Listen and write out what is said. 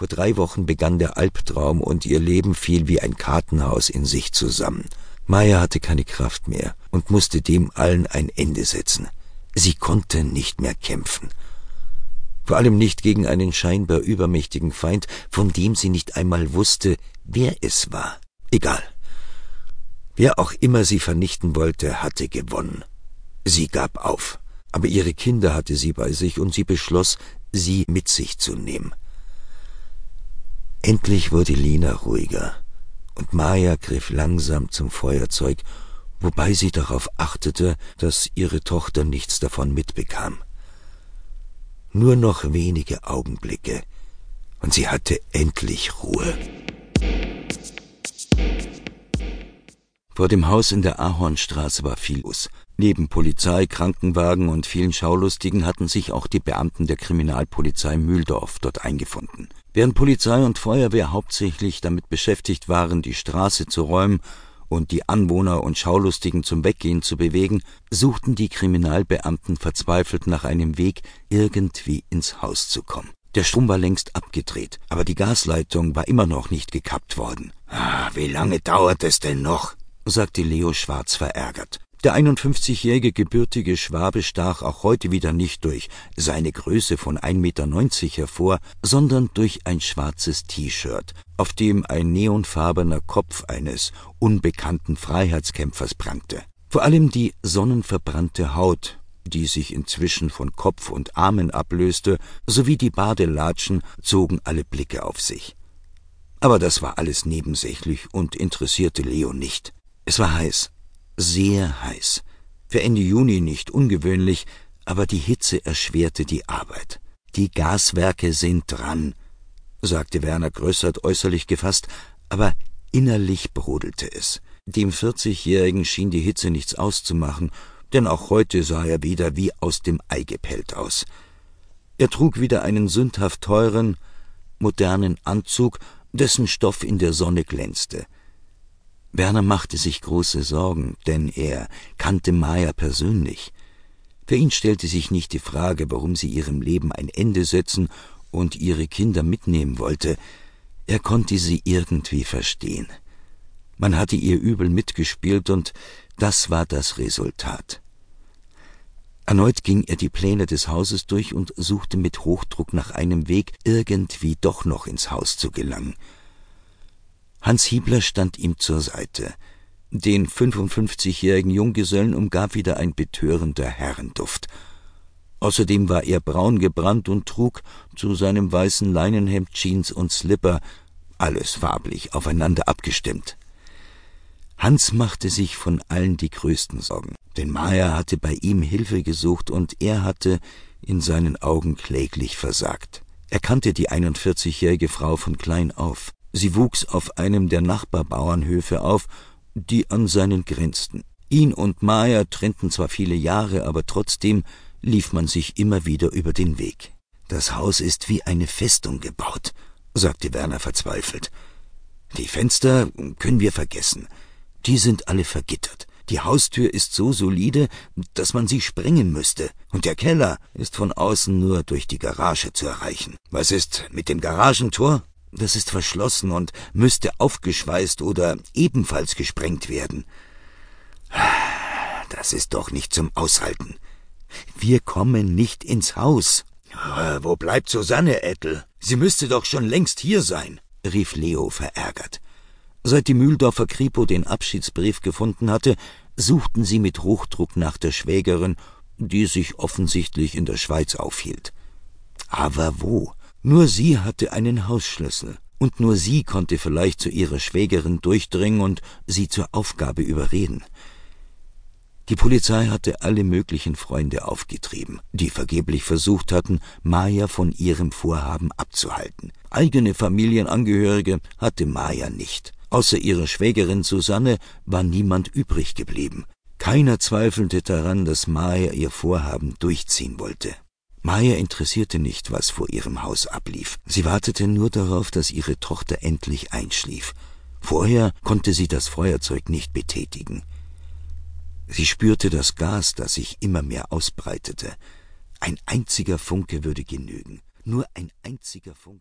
Vor drei Wochen begann der Albtraum und ihr Leben fiel wie ein Kartenhaus in sich zusammen. Maya hatte keine Kraft mehr und musste dem allen ein Ende setzen. Sie konnte nicht mehr kämpfen. Vor allem nicht gegen einen scheinbar übermächtigen Feind, von dem sie nicht einmal wusste, wer es war. Egal. Wer auch immer sie vernichten wollte, hatte gewonnen. Sie gab auf. Aber ihre Kinder hatte sie bei sich und sie beschloss, sie mit sich zu nehmen. Endlich wurde Lina ruhiger und Maya griff langsam zum Feuerzeug, wobei sie darauf achtete, dass ihre Tochter nichts davon mitbekam. Nur noch wenige Augenblicke, und sie hatte endlich Ruhe. Vor dem Haus in der Ahornstraße war viel los. Neben Polizei, Krankenwagen und vielen Schaulustigen hatten sich auch die Beamten der Kriminalpolizei Mühldorf dort eingefunden. Während Polizei und Feuerwehr hauptsächlich damit beschäftigt waren, die Straße zu räumen und die Anwohner und Schaulustigen zum Weggehen zu bewegen, suchten die Kriminalbeamten verzweifelt nach einem Weg, irgendwie ins Haus zu kommen. Der Strom war längst abgedreht, aber die Gasleitung war immer noch nicht gekappt worden. Ah, wie lange dauert es denn noch? sagte Leo Schwarz verärgert. Der 51-jährige gebürtige Schwabe stach auch heute wieder nicht durch seine Größe von 1,90 Meter hervor, sondern durch ein schwarzes T-Shirt, auf dem ein neonfarbener Kopf eines unbekannten Freiheitskämpfers prangte. Vor allem die sonnenverbrannte Haut, die sich inzwischen von Kopf und Armen ablöste, sowie die Badelatschen zogen alle Blicke auf sich. Aber das war alles nebensächlich und interessierte Leo nicht. Es war heiß, sehr heiß. Für Ende Juni nicht ungewöhnlich, aber die Hitze erschwerte die Arbeit. Die Gaswerke sind dran, sagte Werner Grössert äußerlich gefasst, aber innerlich brodelte es. Dem vierzigjährigen schien die Hitze nichts auszumachen, denn auch heute sah er wieder wie aus dem Ei gepellt aus. Er trug wieder einen sündhaft teuren, modernen Anzug, dessen Stoff in der Sonne glänzte. Werner machte sich große Sorgen, denn er kannte Maya persönlich. Für ihn stellte sich nicht die Frage, warum sie ihrem Leben ein Ende setzen und ihre Kinder mitnehmen wollte. Er konnte sie irgendwie verstehen. Man hatte ihr übel mitgespielt und das war das Resultat. Erneut ging er die Pläne des Hauses durch und suchte mit Hochdruck nach einem Weg, irgendwie doch noch ins Haus zu gelangen. Hans Hiebler stand ihm zur Seite. Den 55-jährigen Junggesellen umgab wieder ein betörender Herrenduft. Außerdem war er braun gebrannt und trug zu seinem weißen Leinenhemd Jeans und Slipper, alles farblich aufeinander abgestimmt. Hans machte sich von allen die größten Sorgen, denn Maya hatte bei ihm Hilfe gesucht und er hatte in seinen Augen kläglich versagt. Er kannte die 41-jährige Frau von klein auf. Sie wuchs auf einem der Nachbarbauernhöfe auf, die an seinen grenzten. Ihn und Maya trennten zwar viele Jahre, aber trotzdem lief man sich immer wieder über den Weg. Das Haus ist wie eine Festung gebaut, sagte Werner verzweifelt. Die Fenster können wir vergessen. Die sind alle vergittert. Die Haustür ist so solide, dass man sie sprengen müsste, und der Keller ist von außen nur durch die Garage zu erreichen. Was ist mit dem Garagentor? Das ist verschlossen und müsste aufgeschweißt oder ebenfalls gesprengt werden. Das ist doch nicht zum Aushalten. Wir kommen nicht ins Haus. Wo bleibt Susanne, Ettel? Sie müsste doch schon längst hier sein, rief Leo verärgert. Seit die Mühldorfer Kripo den Abschiedsbrief gefunden hatte, suchten sie mit Hochdruck nach der Schwägerin, die sich offensichtlich in der Schweiz aufhielt. Aber wo? Nur sie hatte einen Hausschlüssel, und nur sie konnte vielleicht zu ihrer Schwägerin durchdringen und sie zur Aufgabe überreden. Die Polizei hatte alle möglichen Freunde aufgetrieben, die vergeblich versucht hatten, Maya von ihrem Vorhaben abzuhalten. Eigene Familienangehörige hatte Maya nicht. Außer ihrer Schwägerin Susanne war niemand übrig geblieben. Keiner zweifelte daran, dass Maya ihr Vorhaben durchziehen wollte. Maya interessierte nicht, was vor ihrem Haus ablief. Sie wartete nur darauf, dass ihre Tochter endlich einschlief. Vorher konnte sie das Feuerzeug nicht betätigen. Sie spürte das Gas, das sich immer mehr ausbreitete. Ein einziger Funke würde genügen. Nur ein einziger Funke.